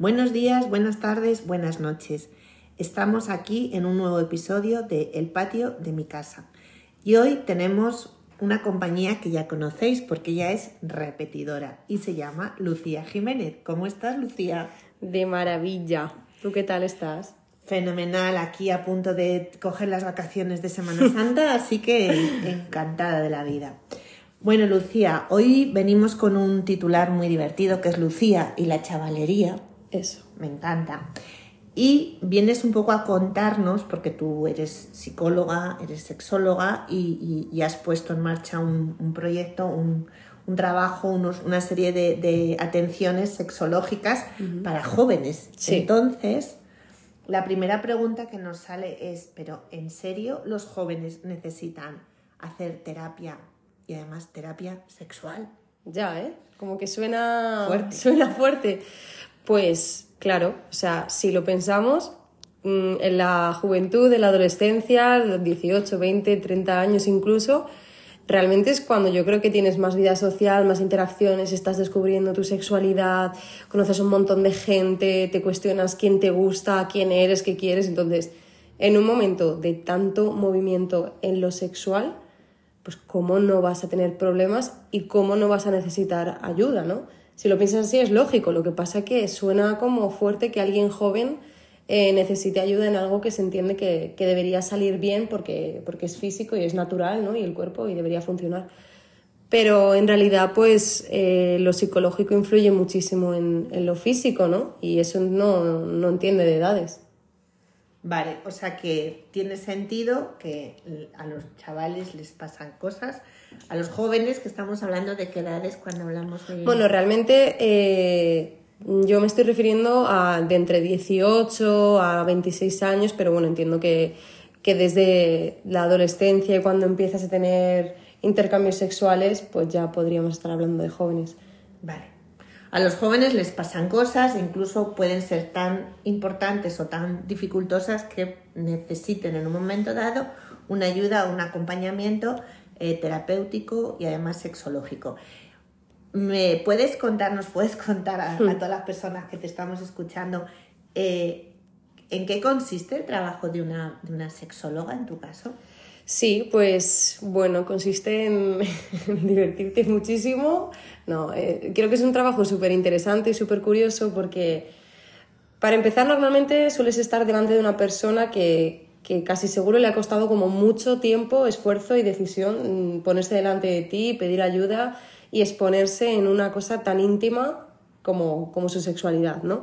Buenos días, buenas tardes, buenas noches. Estamos aquí en un nuevo episodio de El patio de mi casa. Y hoy tenemos una compañía que ya conocéis porque ella es repetidora y se llama Lucía Jiménez. ¿Cómo estás, Lucía? De maravilla. ¿Tú qué tal estás? Fenomenal, aquí a punto de coger las vacaciones de Semana Santa, así que encantada de la vida. Bueno, Lucía, hoy venimos con un titular muy divertido que es Lucía y la chavalería. Eso. Me encanta. Y vienes un poco a contarnos, porque tú eres psicóloga, eres sexóloga y, has puesto en marcha un, proyecto, un, trabajo, una serie de, atenciones sexológicas para jóvenes. Entonces, la primera pregunta que nos sale es, pero ¿en serio los jóvenes necesitan hacer terapia y además terapia sexual? Ya, ¿eh? Como que suena Suena fuerte. Pues claro, o sea, si lo pensamos, mm, en la juventud, en la adolescencia, los 18, 20, 30 años incluso, realmente es cuando yo creo que tienes más vida social, más interacciones, estás descubriendo tu sexualidad, conoces un montón de gente, te cuestionas quién te gusta, quién eres, qué quieres. Entonces, en un momento de tanto movimiento en lo sexual, pues cómo no vas a tener problemas y cómo no vas a necesitar ayuda, ¿no? Si lo piensas así es lógico, lo que pasa es que suena como fuerte que alguien joven eh, necesite ayuda en algo que se entiende que, debería salir bien porque, porque es físico y es natural, ¿no? Y el cuerpo y debería funcionar. Pero en realidad, pues eh, lo psicológico influye muchísimo en, en, lo físico, ¿no? Y eso no, no entiende de edades. Vale, o sea que tiene sentido que a los chavales les pasan cosas, a los jóvenes que estamos hablando de qué edades cuando hablamos de... Bueno, realmente eh, yo me estoy refiriendo a de entre 18 a 26 años, pero bueno, entiendo que, que desde la adolescencia y cuando empiezas a tener intercambios sexuales, pues ya podríamos estar hablando de jóvenes. Vale. A los jóvenes les pasan cosas, incluso pueden ser tan importantes o tan dificultosas que necesiten en un momento dado una ayuda o un acompañamiento eh, terapéutico y además sexológico. ¿Me puedes contar, nos puedes contar a, hmm. todas las personas que te estamos escuchando eh, en qué consiste el trabajo de una, de una sexóloga en tu caso? Sí, pues bueno, consiste en, divertirte muchísimo. No, eh, creo que es un trabajo súper interesante y súper curioso porque para empezar normalmente sueles estar delante de una persona que, que, casi seguro le ha costado como mucho tiempo, esfuerzo y decisión mm, ponerse delante de ti, pedir ayuda y exponerse en una cosa tan íntima como, como su sexualidad, ¿no?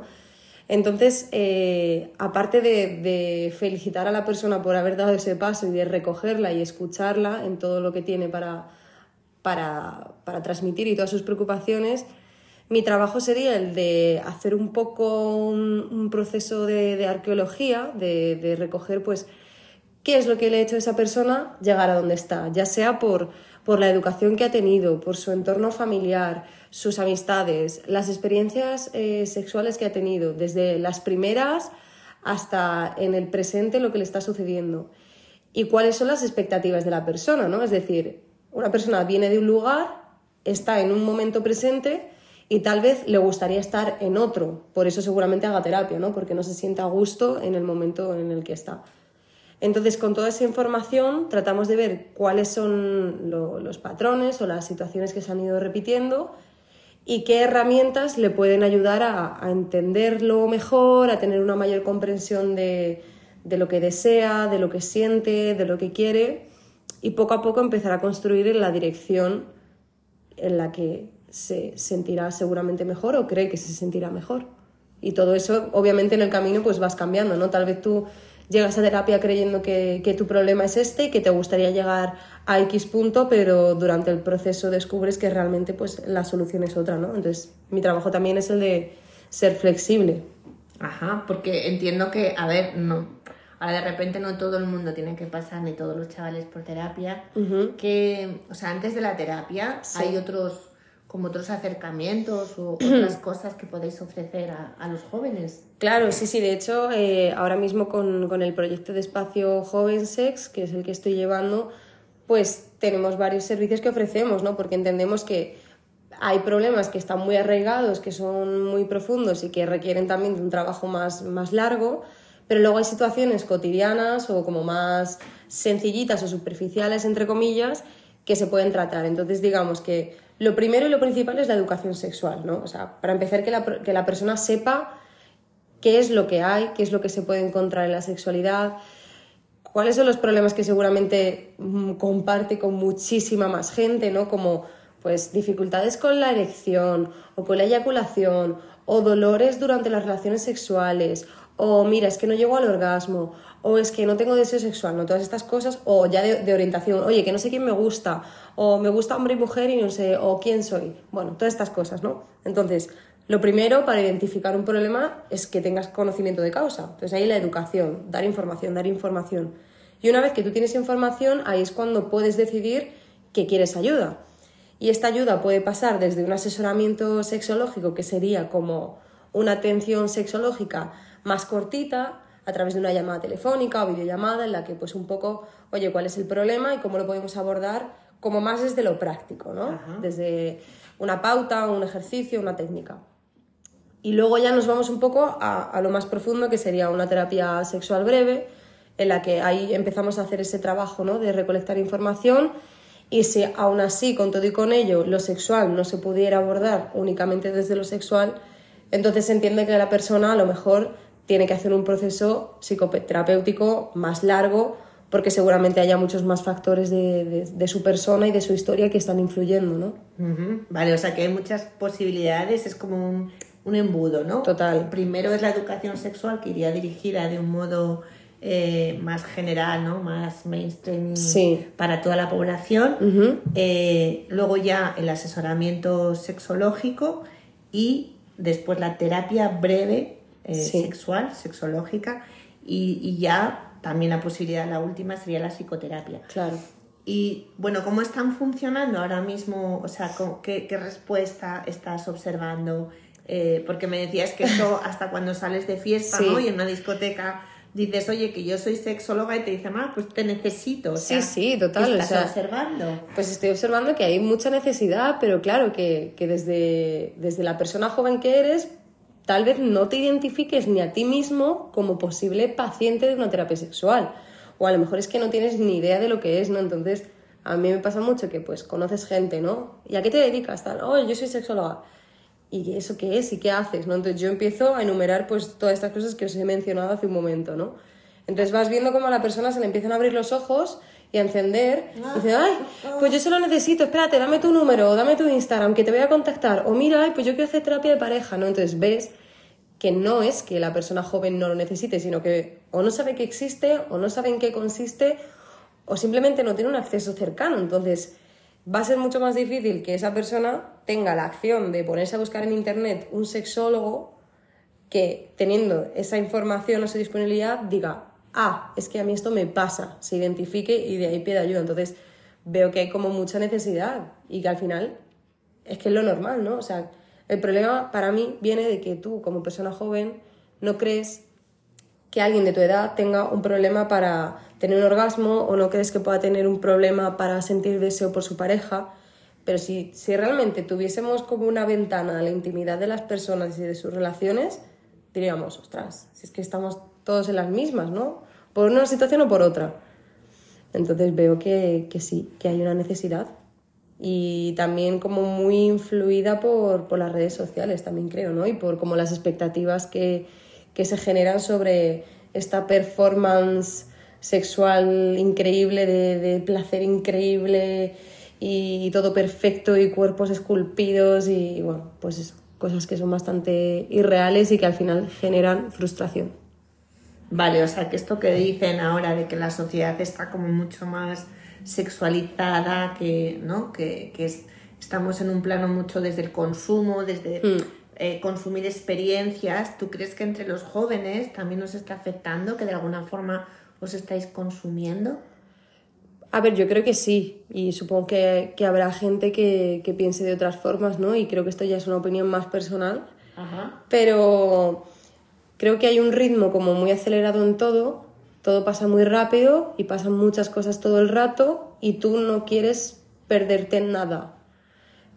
Entonces, eh, aparte de, felicitar a la persona por haber dado ese paso y de recogerla y escucharla en todo lo que tiene para, para, transmitir y todas sus preocupaciones, mi trabajo sería el de hacer un poco un, proceso de, arqueología, de, de, recoger pues qué es lo que le ha hecho a esa persona llegar a donde está, ya sea por, por la educación que ha tenido, por su entorno familiar, sus amistades, las experiencias eh, sexuales que ha tenido, desde las primeras hasta en el presente lo que le está sucediendo y cuáles son las expectativas de la persona, ¿no? Es decir, una persona viene de un lugar, está en un momento presente y tal vez le gustaría estar en otro, por eso seguramente haga terapia, ¿no? Porque no se sienta a gusto en el momento en el que está. Entonces, con toda esa información tratamos de ver cuáles son los patrones o las situaciones que se han ido repitiendo y qué herramientas le pueden ayudar a, entenderlo mejor, a tener una mayor comprensión de, lo que desea, de lo que siente, de lo que quiere y poco a poco empezar a construir en la dirección en la que se sentirá seguramente mejor o cree que se sentirá mejor. Y todo eso, obviamente, en el camino pues vas cambiando, ¿no? Tal vez tú llegas a terapia creyendo que, que, tu problema es este y que te gustaría llegar a X punto, pero durante el proceso descubres que realmente pues, la solución es otra, ¿no? Entonces, mi trabajo también es el de ser flexible. Ajá, porque entiendo que, a ver, no, ahora de repente no todo el mundo tiene que pasar, ni todos los chavales por terapia, que, o sea, antes de la terapia hay otros como otros acercamientos o otras cosas que podéis ofrecer a, los jóvenes. Claro, sí, sí. De hecho, eh, ahora mismo con, con, el proyecto de espacio Joven Sex, que es el que estoy llevando, pues tenemos varios servicios que ofrecemos, ¿no? Porque entendemos que hay problemas que están muy arraigados, que son muy profundos y que requieren también de un trabajo más, más largo, pero luego hay situaciones cotidianas o como más sencillitas o superficiales, entre comillas, que se pueden tratar. Entonces, digamos que lo primero y lo principal es la educación sexual, ¿no? O sea, para empezar, que la, que la persona sepa qué es lo que hay, qué es lo que se puede encontrar en la sexualidad, cuáles son los problemas que seguramente mm, comparte con muchísima más gente, ¿no? Como pues dificultades con la erección o con la eyaculación o dolores durante las relaciones sexuales o mira, es que no llego al orgasmo o es que no tengo deseo sexual, ¿no? Todas estas cosas o ya de, de orientación, oye, que no sé quién me gusta o me gusta hombre y mujer y no sé, o quién soy. Bueno, todas estas cosas, ¿no? Entonces, lo primero para identificar un problema es que tengas conocimiento de causa. Entonces ahí la educación, dar información, dar información. Y una vez que tú tienes información, ahí es cuando puedes decidir que quieres ayuda. Y esta ayuda puede pasar desde un asesoramiento sexológico, que sería como una atención sexológica más cortita, a través de una llamada telefónica o videollamada, en la que pues un poco, oye, cuál es el problema y cómo lo podemos abordar, como más desde lo práctico, ¿no? Desde una pauta, un ejercicio, una técnica. Y luego ya nos vamos un poco a, lo más profundo, que sería una terapia sexual breve, en la que ahí empezamos a hacer ese trabajo ¿no? de recolectar información y si aún así, con todo y con ello, lo sexual no se pudiera abordar únicamente desde lo sexual, entonces se entiende que la persona a lo mejor tiene que hacer un proceso psicoterapéutico más largo porque seguramente haya muchos más factores de, de, su persona y de su historia que están influyendo, ¿no? Vale, o sea que hay muchas posibilidades, es como un un embudo, ¿no? Total. Primero es la educación sexual que iría dirigida de un modo eh, más general, ¿no? Más mainstream para toda la población. Eh, luego ya el asesoramiento sexológico y después la terapia breve eh, sexual, sexológica y, ya también la posibilidad, la última sería la psicoterapia. Claro. Y bueno, ¿cómo están funcionando ahora mismo? O sea, ¿qué, qué respuesta estás observando? Porque me decías que esto hasta cuando sales de fiesta ¿no? y en una discoteca dices, oye, que yo soy sexóloga y te dicen, ah, pues te necesito. sí, sí, total. ¿Estás observando? Pues estoy observando que hay mucha necesidad, pero claro, que, que desde, desde la persona joven que eres, tal vez no te identifiques ni a ti mismo como posible paciente de una terapia sexual. O a lo mejor es que no tienes ni idea de lo que es, ¿no? Entonces, a mí me pasa mucho que pues conoces gente, ¿no? ¿Y a qué te dedicas? Tal, oh, yo soy sexóloga ¿y eso qué es? ¿Y qué haces? ¿no? Entonces yo empiezo a enumerar pues todas estas cosas que os he mencionado hace un momento, ¿no? Entonces vas viendo cómo a la persona se le empiezan a abrir los ojos y a encender. Y dice, ay, pues yo solo necesito, espérate, dame tu número, dame tu Instagram, que te voy a contactar. O mira, ay, pues yo quiero hacer terapia de pareja, ¿no? Entonces ves que no es que la persona joven no lo necesite, sino que o no sabe que existe, o no sabe en qué consiste, o simplemente no tiene un acceso cercano. Entonces, va a ser mucho más difícil que esa persona tenga la acción de ponerse a buscar en internet un sexólogo que teniendo esa información o esa disponibilidad diga, ah, es que a mí esto me pasa, se identifique y de ahí pida ayuda. Entonces veo que hay como mucha necesidad y que al final es que es lo normal, ¿no? O sea, el problema para mí viene de que tú como persona joven no crees que alguien de tu edad tenga un problema para tener un orgasmo o no crees que pueda tener un problema para sentir deseo por su pareja. Pero si, si realmente tuviésemos como una ventana a la intimidad de las personas y de sus relaciones, diríamos, ostras, si es que estamos todos en las mismas, ¿no? Por una situación o por otra. Entonces veo que, que sí, que hay una necesidad. Y también como muy influida por, por las redes sociales, también creo, ¿no? Y por como las expectativas que, que se generan sobre esta performance sexual increíble, de, placer increíble y, todo perfecto y cuerpos esculpidos y bueno, pues eso, cosas que son bastante irreales y que al final generan frustración. Vale, o sea que esto que dicen ahora de que la sociedad está como mucho más sexualizada, que, ¿no? que, estamos en un plano mucho desde el consumo, desde mm. eh, consumir experiencias, ¿tú crees que entre los jóvenes también nos está afectando, que de alguna forma os estáis consumiendo? A ver, yo creo que sí, y supongo que, que habrá gente que, que, piense de otras formas, ¿no? Y creo que esto ya es una opinión más personal, Ajá. pero creo que hay un ritmo como muy acelerado en todo, todo pasa muy rápido y pasan muchas cosas todo el rato y tú no quieres perderte en nada.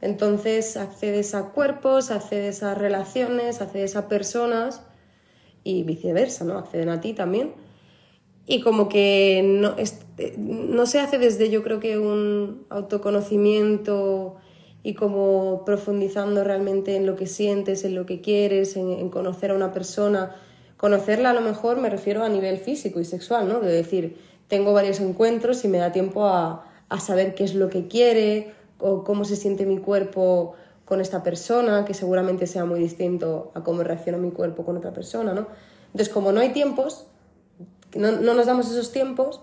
Entonces accedes a cuerpos, accedes a relaciones, accedes a personas y viceversa, ¿no? Acceden a ti también. Y como que no, no se hace desde yo creo que un autoconocimiento y como profundizando realmente en lo que sientes, en lo que quieres, en, conocer a una persona. Conocerla a lo mejor me refiero a nivel físico y sexual, ¿no? De decir, tengo varios encuentros y me da tiempo a, a saber qué es lo que quiere o cómo se siente mi cuerpo con esta persona, que seguramente sea muy distinto a cómo reacciona mi cuerpo con otra persona, ¿no? Entonces, como no hay tiempos, no, no nos damos esos tiempos,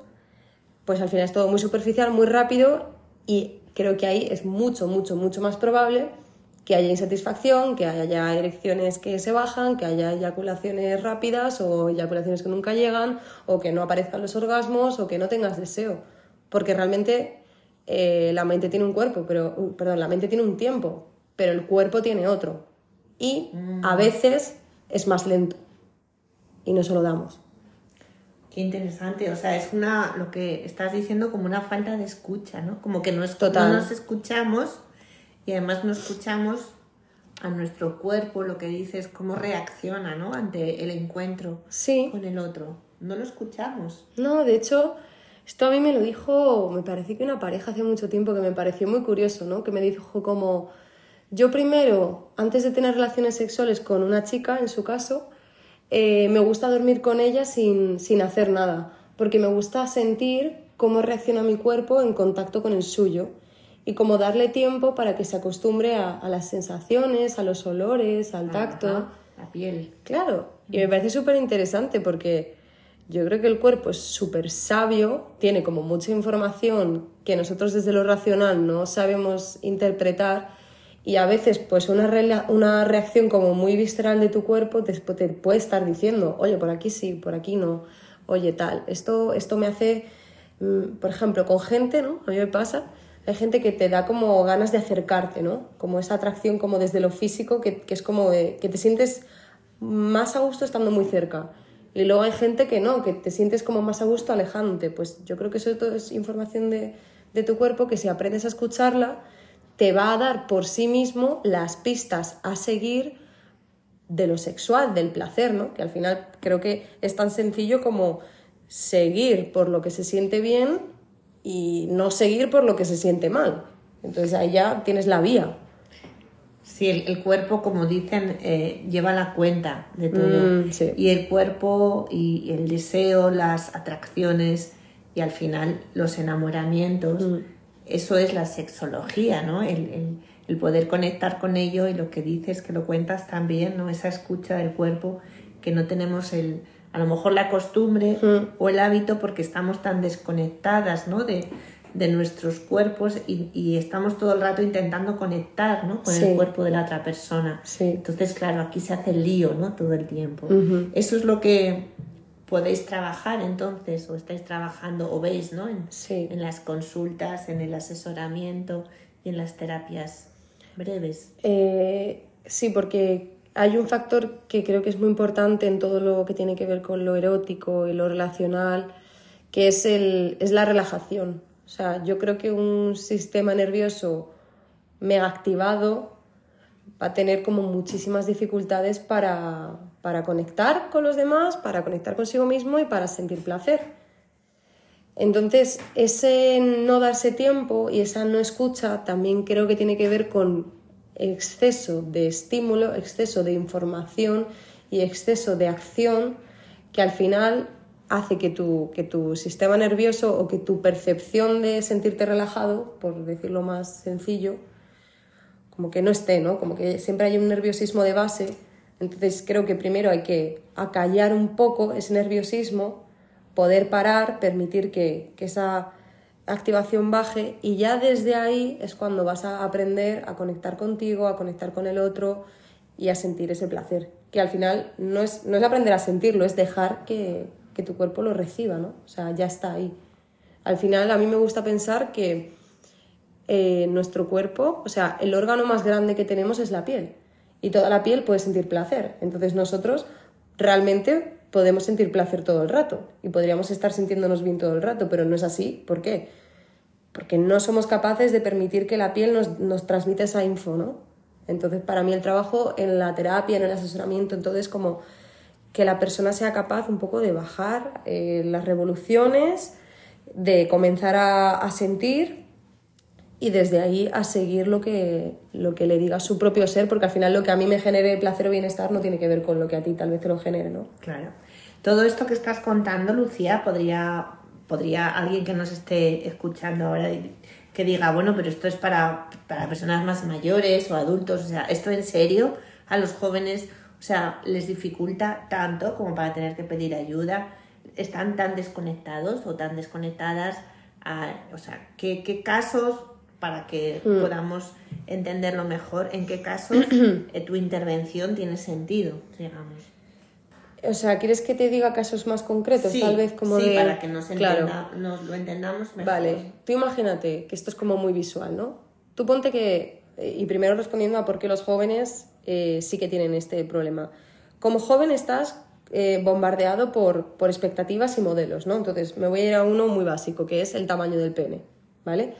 pues al final es todo muy superficial, muy rápido y creo que ahí es mucho, mucho, mucho más probable que haya insatisfacción, que haya erecciones que se bajan, que haya eyaculaciones rápidas o eyaculaciones que nunca llegan, o que no aparezcan los orgasmos, o que no tengas deseo. Porque realmente eh, la mente tiene un cuerpo, pero, perdón, la mente tiene un tiempo, pero el cuerpo tiene otro. Y a mm. veces es más lento. Y no se lo damos. Qué interesante, o sea, es una, lo que estás diciendo como una falta de escucha, ¿no? Como que no, es, Total. no nos escuchamos y además no escuchamos a nuestro cuerpo, lo que dices, cómo reacciona, ¿no? Ante el encuentro con el otro. No lo escuchamos. No, de hecho, esto a mí me lo dijo, me parece que una pareja hace mucho tiempo que me pareció muy curioso, ¿no? Que me dijo como, yo primero, antes de tener relaciones sexuales con una chica, en su caso, eh, me gusta dormir con ella sin, sin hacer nada, porque me gusta sentir cómo reacciona mi cuerpo en contacto con el suyo y como darle tiempo para que se acostumbre a, a las sensaciones, a los olores, al tacto. la piel. Claro, y me parece súper interesante porque yo creo que el cuerpo es súper sabio, tiene como mucha información que nosotros desde lo racional no sabemos interpretar y a veces pues una, reacción como muy visceral de tu cuerpo te, te, puede estar diciendo, oye, por aquí sí, por aquí no, oye tal, esto, esto me hace, mm, por ejemplo, con gente, ¿no? A mí me pasa, hay gente que te da como ganas de acercarte, ¿no? Como esa atracción como desde lo físico, que, que es como que te sientes más a gusto estando muy cerca. Y luego hay gente que no, que te sientes como más a gusto alejándote. Pues yo creo que eso es información de, de tu cuerpo que si aprendes a escucharla, te va a dar por sí mismo las pistas a seguir de lo sexual, del placer, ¿no? Que al final creo que es tan sencillo como seguir por lo que se siente bien y no seguir por lo que se siente mal. Entonces ahí ya tienes la vía. Sí, el, cuerpo, como dicen, eh, lleva la cuenta de todo. Mm, y el cuerpo y el deseo, las atracciones y al final los enamoramientos. Mm eso es la sexología, ¿no? El, poder conectar con ello y lo que dices, que lo cuentas también, ¿no? Esa escucha del cuerpo que no tenemos el, a lo mejor la costumbre mm. o el hábito porque estamos tan desconectadas, ¿no? De, nuestros cuerpos y, estamos todo el rato intentando conectar ¿no? con el cuerpo de la otra persona. Entonces, claro, aquí se hace el lío ¿no? todo el tiempo. Eso es lo que podéis trabajar entonces o estáis trabajando o veis ¿no? en, en las consultas, en el asesoramiento y en las terapias breves. Eh, sí, porque hay un factor que creo que es muy importante en todo lo que tiene que ver con lo erótico y lo relacional, que es, el, es la relajación. O sea, yo creo que un sistema nervioso mega activado va a tener como muchísimas dificultades para, para conectar con los demás, para conectar consigo mismo y para sentir placer. Entonces, ese no darse tiempo y esa no escucha también creo que tiene que ver con exceso de estímulo, exceso de información y exceso de acción que al final hace que tu, que tu sistema nervioso o que tu percepción de sentirte relajado, por decirlo más sencillo, como que no esté, ¿no? Como que siempre hay un nerviosismo de base. Entonces creo que primero hay que acallar un poco ese nerviosismo, poder parar, permitir que, esa activación baje y ya desde ahí es cuando vas a aprender a conectar contigo, a conectar con el otro y a sentir ese placer. Que al final no es, no es aprender a sentirlo, es dejar que, que tu cuerpo lo reciba, ¿no? O sea, ya está ahí. Al final a mí me gusta pensar que eh, nuestro cuerpo, o sea, el órgano más grande que tenemos es la piel. Y toda la piel puede sentir placer. Entonces nosotros realmente podemos sentir placer todo el rato y podríamos estar sintiéndonos bien todo el rato, pero no es así. ¿Por qué? porque no somos capaces de permitir que la piel nos, nos transmita esa info, ¿no? Entonces, para mí el trabajo en la terapia, en el asesoramiento, entonces es como que la persona sea capaz un poco de bajar eh, las revoluciones, de comenzar a, sentir y desde ahí a seguir lo que, lo que le diga su propio ser, porque al final lo que a mí me genere placer o bienestar no tiene que ver con lo que a ti tal vez te lo genere, ¿no? Claro. Todo esto que estás contando, Lucía, podría, podría alguien que nos esté escuchando ahora que diga, bueno, pero esto es para, para personas más mayores o adultos, o sea, esto en serio a los jóvenes, o sea, les dificulta tanto como para tener que pedir ayuda, están tan desconectados o tan desconectadas, a, o sea, ¿qué, qué casos para que mm. podamos entenderlo mejor, en qué casos eh, tu intervención tiene sentido, digamos. O sea, ¿quieres que te diga casos más concretos? Sí, Tal vez como sí, de... para que nos, Claro. entienda- nos lo entendamos mejor. Vale, tú imagínate que esto es como muy visual, ¿no? Tú ponte que, y primero respondiendo a por qué los jóvenes eh, sí que tienen este problema. Como joven estás eh, bombardeado por, por expectativas y modelos, ¿no? Entonces me voy a ir a uno muy básico, que es el tamaño del pene, ¿vale?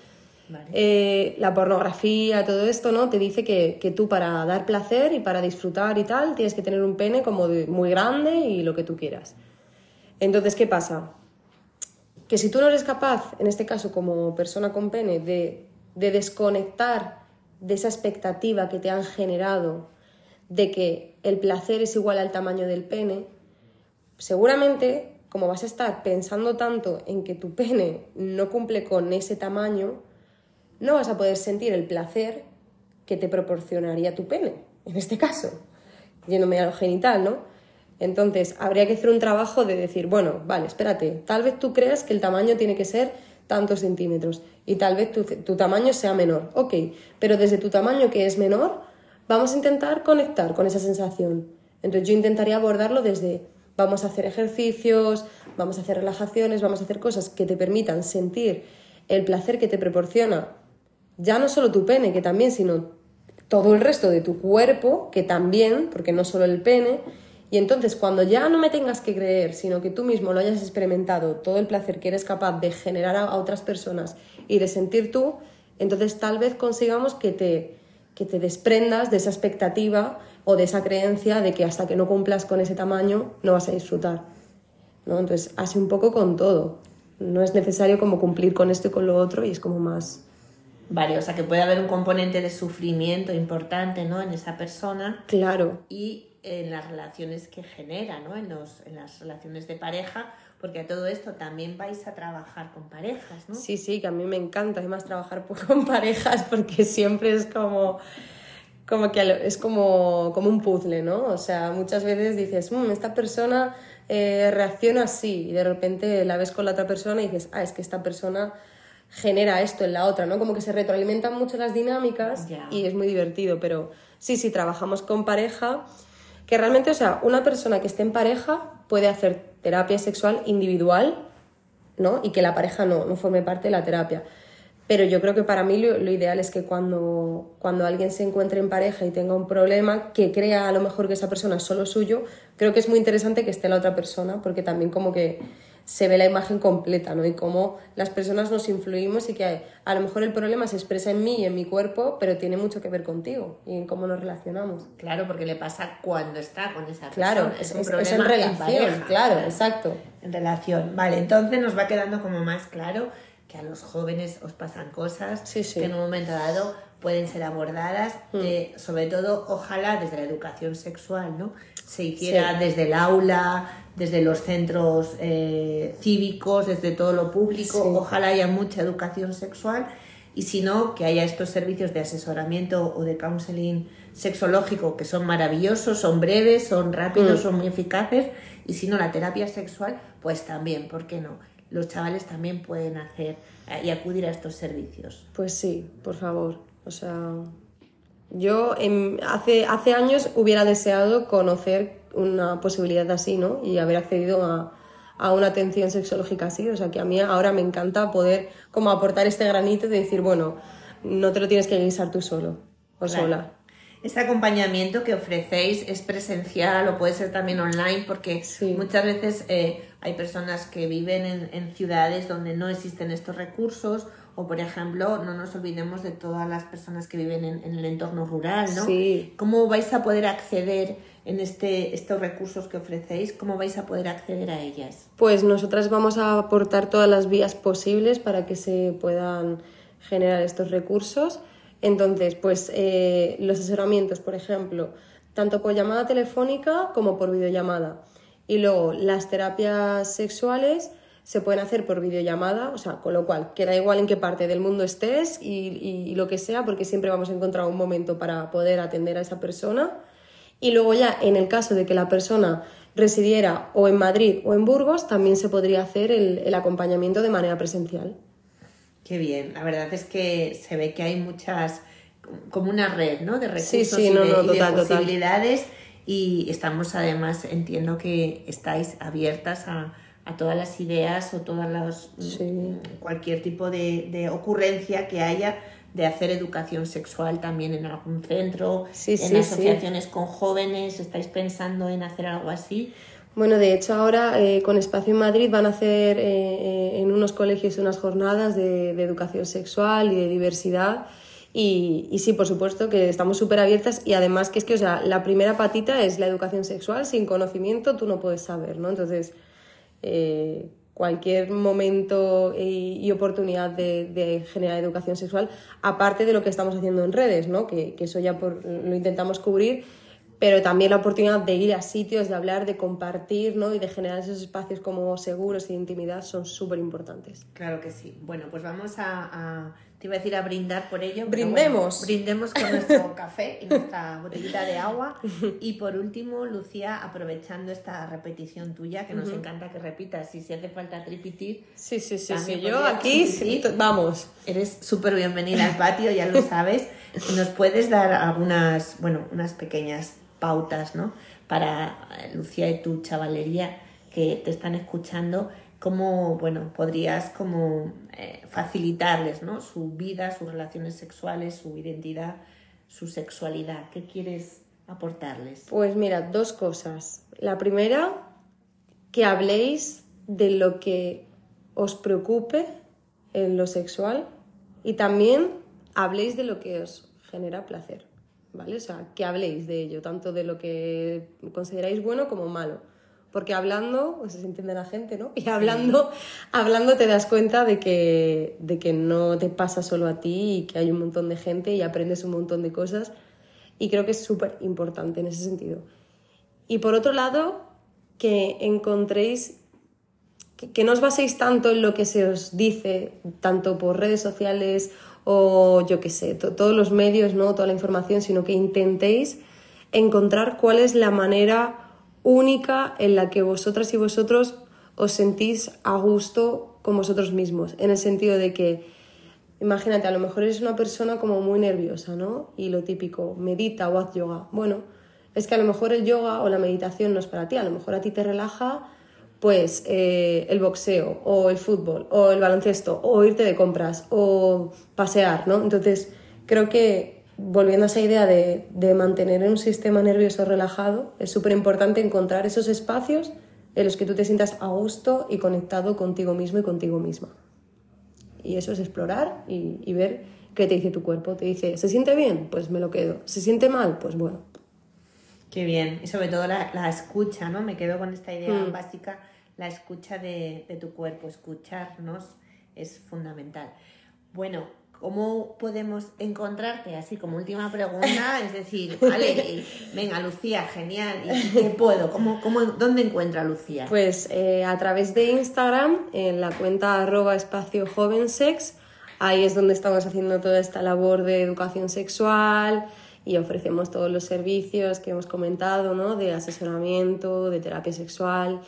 Eh, la pornografía, todo esto, ¿no? Te dice que, que tú para dar placer y para disfrutar y tal, tienes que tener un pene como muy grande y lo que tú quieras. Entonces, ¿qué pasa? Que si tú no eres capaz, en este caso como persona con pene, de, de desconectar de esa expectativa que te han generado de que el placer es igual al tamaño del pene, seguramente como vas a estar pensando tanto en que tu pene no cumple con ese tamaño, no vas a poder sentir el placer que te proporcionaría tu pene, en este caso, yéndome a lo genital, ¿no? Entonces, habría que hacer un trabajo de decir, bueno, vale, espérate, tal vez tú creas que el tamaño tiene que ser tantos centímetros y tal vez tu, tu tamaño sea menor, ok, pero desde tu tamaño que es menor, vamos a intentar conectar con esa sensación. Entonces, yo intentaría abordarlo desde, vamos a hacer ejercicios, vamos a hacer relajaciones, vamos a hacer cosas que te permitan sentir el placer que te proporciona ya no solo tu pene, que también, sino todo el resto de tu cuerpo, que también, porque no solo el pene. Y entonces cuando ya no me tengas que creer, sino que tú mismo lo hayas experimentado, todo el placer que eres capaz de generar a, otras personas y de sentir tú, entonces tal vez consigamos que te, que te desprendas de esa expectativa o de esa creencia de que hasta que no cumplas con ese tamaño no vas a disfrutar. ¿no? Entonces, así un poco con todo. No es necesario como cumplir con esto y con lo otro y es como más... Vale, o sea que puede haber un componente de sufrimiento importante, ¿no? En esa persona Claro, y en las relaciones que genera, ¿no? En, los, en las relaciones de pareja, porque a todo esto también vais a trabajar con parejas, ¿no? Sí, sí, que a mí me encanta además trabajar con parejas porque siempre es como, como que es como, como un puzzle, ¿no? O sea, muchas veces dices, "Mm, esta persona eh, reacciona así y de repente la ves con la otra persona y dices, ah, es que esta persona genera esto en la otra, ¿no? Como que se retroalimentan mucho las dinámicas y es muy divertido, pero sí, sí, trabajamos con pareja, que realmente, o sea, una persona que esté en pareja puede hacer terapia sexual individual, ¿no? Y que la pareja no, no forme parte de la terapia. Pero yo creo que para mí lo, lo ideal es que cuando, cuando alguien se encuentre en pareja y tenga un problema, que crea a lo mejor que esa persona es solo suyo, creo que es muy interesante que esté la otra persona, porque también como que se ve la imagen completa, ¿no? Y cómo las personas nos influimos y que a lo mejor el problema se expresa en mí y en mi cuerpo, pero tiene mucho que ver contigo y en cómo nos relacionamos. Claro, porque le pasa cuando está con esa persona. Claro, es, un es- es problema en relación, pareja, claro, exacto. En relación. Vale, entonces nos va quedando como más claro que a los jóvenes os pasan cosas Sí, sí. Mm. que en un momento dado pueden ser abordadas, eh, sobre todo, ojalá desde la educación sexual, ¿no? Se hiciera Sí. desde el aula, desde los centros eh, cívicos, desde todo lo público, Sí. ojalá haya mucha educación sexual y si no, que haya estos servicios de asesoramiento o de counseling sexológico que son maravillosos, son breves, son rápidos, Mm. son muy eficaces y si no, la terapia sexual, pues también, ¿por qué no? Los chavales también pueden hacer eh, y acudir a estos servicios. Pues sí, por favor. O sea, yo en- hace, hace años hubiera deseado conocer una posibilidad así, ¿no? Y haber accedido a, a una atención sexológica así. O sea, que a mí ahora me encanta poder como aportar este granito de decir, bueno, no te lo tienes que guisar tú solo o Claro. sola. Este acompañamiento que ofrecéis es presencial o puede ser también online porque Sí. muchas veces eh, hay personas que viven en, en ciudades donde no existen estos recursos o por ejemplo, no nos olvidemos de todas las personas que viven en, en el entorno rural, ¿no? Sí. ¿Cómo vais a poder acceder en este, estos recursos que ofrecéis? ¿Cómo vais a poder acceder a ellas? Pues nosotras vamos a aportar todas las vías posibles para que se puedan generar estos recursos. Entonces, pues eh, los asesoramientos, por ejemplo, tanto por llamada telefónica como por videollamada. Y luego las terapias sexuales se pueden hacer por videollamada, o sea, con lo cual queda igual en qué parte del mundo estés y, y lo que sea, porque siempre vamos a encontrar un momento para poder atender a esa persona. Y luego ya, en el caso de que la persona residiera o en Madrid o en Burgos, también se podría hacer el, el acompañamiento de manera presencial. Qué bien, la verdad es que se ve que hay muchas, como una red, ¿no? De recursos Sí, sí, y, no, de, no, y de total, total. posibilidades y estamos además, entiendo que estáis abiertas a, a todas las ideas o todas las Sí. cualquier tipo de, de ocurrencia que haya de hacer educación sexual también en algún centro, Sí, en sí, sí. asociaciones con jóvenes, ¿estáis pensando en hacer algo así? Bueno, de hecho ahora eh, con Espacio en Madrid van a hacer eh, eh, en unos colegios unas jornadas de, de educación sexual y de diversidad. Y, y sí, por supuesto que estamos súper abiertas y además que es que, o sea, la primera patita es la educación sexual, sin conocimiento tú no puedes saber, ¿no? Entonces, eh, cualquier momento y, y oportunidad de, generar educación sexual, aparte de lo que estamos haciendo en redes, ¿no? Que, que eso ya por- lo intentamos cubrir, pero también la oportunidad de ir a sitios, de hablar, de compartir, ¿no? Y de generar esos espacios como seguros y de intimidad son súper importantes. Claro que sí. Bueno, pues vamos a- te iba a decir a brindar por ello. Brindemos. bueno, brindemos con nuestro café y nuestra botellita de agua. Y por último, Lucía, aprovechando esta repetición tuya, que nos encanta que repitas, y si hace falta tripitir, Sí, sí, sí, sí. Yo aquí, sí, vamos. eres súper bienvenida al patio, ya lo sabes. Nos puedes dar algunas, bueno, unas pequeñas pautas, ¿no? Para eh, Lucía y tu chavalería que te están escuchando, cómo, bueno, podrías como eh, facilitarles, ¿no? Su vida, sus relaciones sexuales, su identidad, su sexualidad. ¿Qué quieres aportarles? Pues mira, dos cosas. La primera, que habléis de lo que os preocupe en lo sexual y también habléis de lo que os genera placer, ¿vale? O sea, que habléis de ello, tanto de lo que consideráis bueno como malo. Porque hablando, pues se entiende la gente, ¿no? Y hablando, hablando te das cuenta de que, de que no te pasa solo a ti y que hay un montón de gente y aprendes un montón de cosas. Y creo que es súper importante en ese sentido. Y por otro lado, que encontréis, que, que no os baséis tanto en lo que se os dice, tanto por redes sociales o yo qué sé, to- todos los medios, ¿no? toda la información, sino que intentéis encontrar cuál es la manera única en la que vosotras y vosotros os sentís a gusto con vosotros mismos, en el sentido de que Imagínate, a lo mejor eres una persona como muy nerviosa, ¿no? Y lo típico, medita o haz yoga. Bueno, es que a lo mejor el yoga o la meditación no es para ti, a lo mejor a ti te relaja pues eh, el boxeo o el fútbol o el baloncesto o irte de compras o pasear, ¿no? Entonces creo que volviendo a esa idea de, de mantener un sistema nervioso relajado, es súper importante encontrar esos espacios en los que tú te sientas a gusto y conectado contigo mismo y contigo misma. Y eso es explorar y, y ver qué te dice tu cuerpo. Te dice, ¿se siente bien? Pues me lo quedo. ¿Se siente mal? Pues bueno. Qué bien. Y sobre todo la, la escucha, ¿no? Me quedo con esta idea Mm. básica, la escucha de, de tu cuerpo. Escucharnos es fundamental. Bueno, ¿cómo podemos encontrarte? Así como última pregunta, es decir, vale, venga, Lucía, genial. ¿Y qué puedo? ¿Cómo, cómo, ¿Dónde encuentra Lucía? Pues eh, a través de Instagram, en la cuenta arroba espacio jovensex, ahí es donde estamos haciendo toda esta labor de educación sexual y ofrecemos todos los servicios que hemos comentado, ¿no? De asesoramiento, de terapia sexual.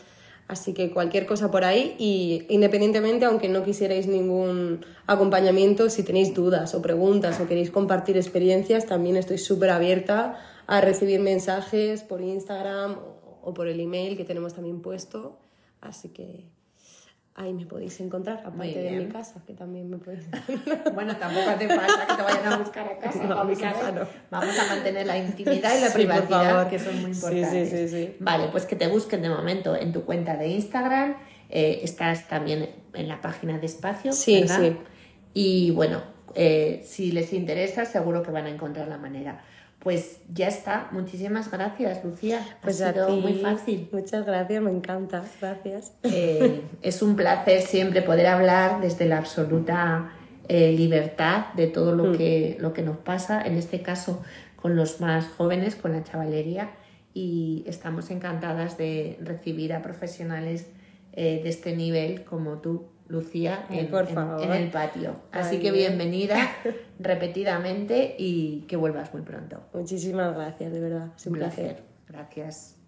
Así que cualquier cosa por ahí y independientemente, aunque no quisierais ningún acompañamiento, si tenéis dudas o preguntas o queréis compartir experiencias, también estoy súper abierta a recibir mensajes por Instagram o, por el email que tenemos también puesto. Así que ahí me podéis encontrar, aparte de mi casa, que también me podéis Bueno, tampoco hace falta que te vayan a buscar a casa. No, vamos, a casa ver. no. Vamos a mantener la intimidad y la Sí, privacidad, que son muy importantes. sí, sí. Vale, pues que te busquen de momento en tu cuenta de Instagram. eh, estás también en la página de Espacio, Sí, ¿verdad? sí. Y bueno, eh, si les interesa, seguro que van a encontrar la manera. Pues ya está. Muchísimas gracias, Lucía. Pues ha sido muy fácil. Muchas gracias, me encanta. Gracias. Eh, es un placer siempre poder hablar desde la absoluta eh, libertad de todo lo, mm. que, lo que nos pasa, en este caso con los más jóvenes, con la chavalería. Y estamos encantadas de recibir a profesionales de este nivel como tú Lucía, en, el patio. Así que bienvenida repetidamente y que vuelvas muy pronto. Muchísimas gracias, de verdad. un, placer. Gracias.